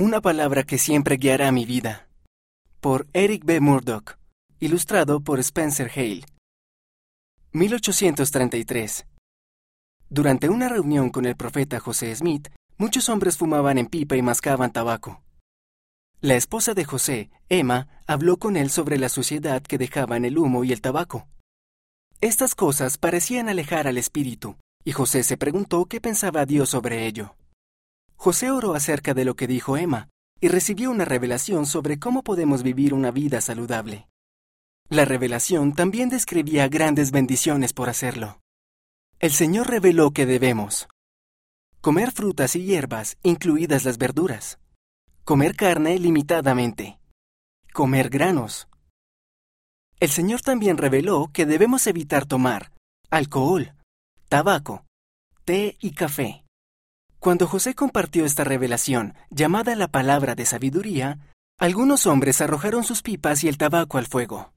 Una palabra que siempre guiará mi vida. Por Eric B. Murdoch. Ilustrado por Spencer Hale. 1833. Durante una reunión con el profeta José Smith, muchos hombres fumaban en pipa y mascaban tabaco. La esposa de José, Emma, habló con él sobre la suciedad que dejaban el humo y el tabaco. Estas cosas parecían alejar al espíritu, y José se preguntó qué pensaba Dios sobre ello. José oró acerca de lo que dijo Emma y recibió una revelación sobre cómo podemos vivir una vida saludable. La revelación también describía grandes bendiciones por hacerlo. El Señor reveló que debemos comer frutas y hierbas, incluidas las verduras, comer carne limitadamente, comer granos. El Señor también reveló que debemos evitar tomar alcohol, tabaco, té y café. Cuando José compartió esta revelación, llamada la palabra de sabiduría, algunos hombres arrojaron sus pipas y el tabaco al fuego.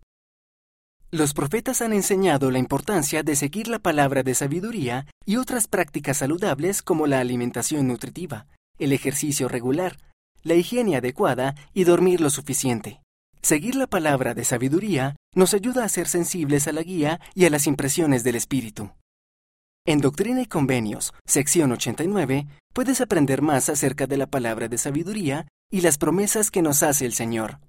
Los profetas han enseñado la importancia de seguir la palabra de sabiduría y otras prácticas saludables como la alimentación nutritiva, el ejercicio regular, la higiene adecuada y dormir lo suficiente. Seguir la palabra de sabiduría nos ayuda a ser sensibles a la guía y a las impresiones del Espíritu. En Doctrina y Convenios, sección 89, puedes aprender más acerca de la palabra de sabiduría y las promesas que nos hace el Señor.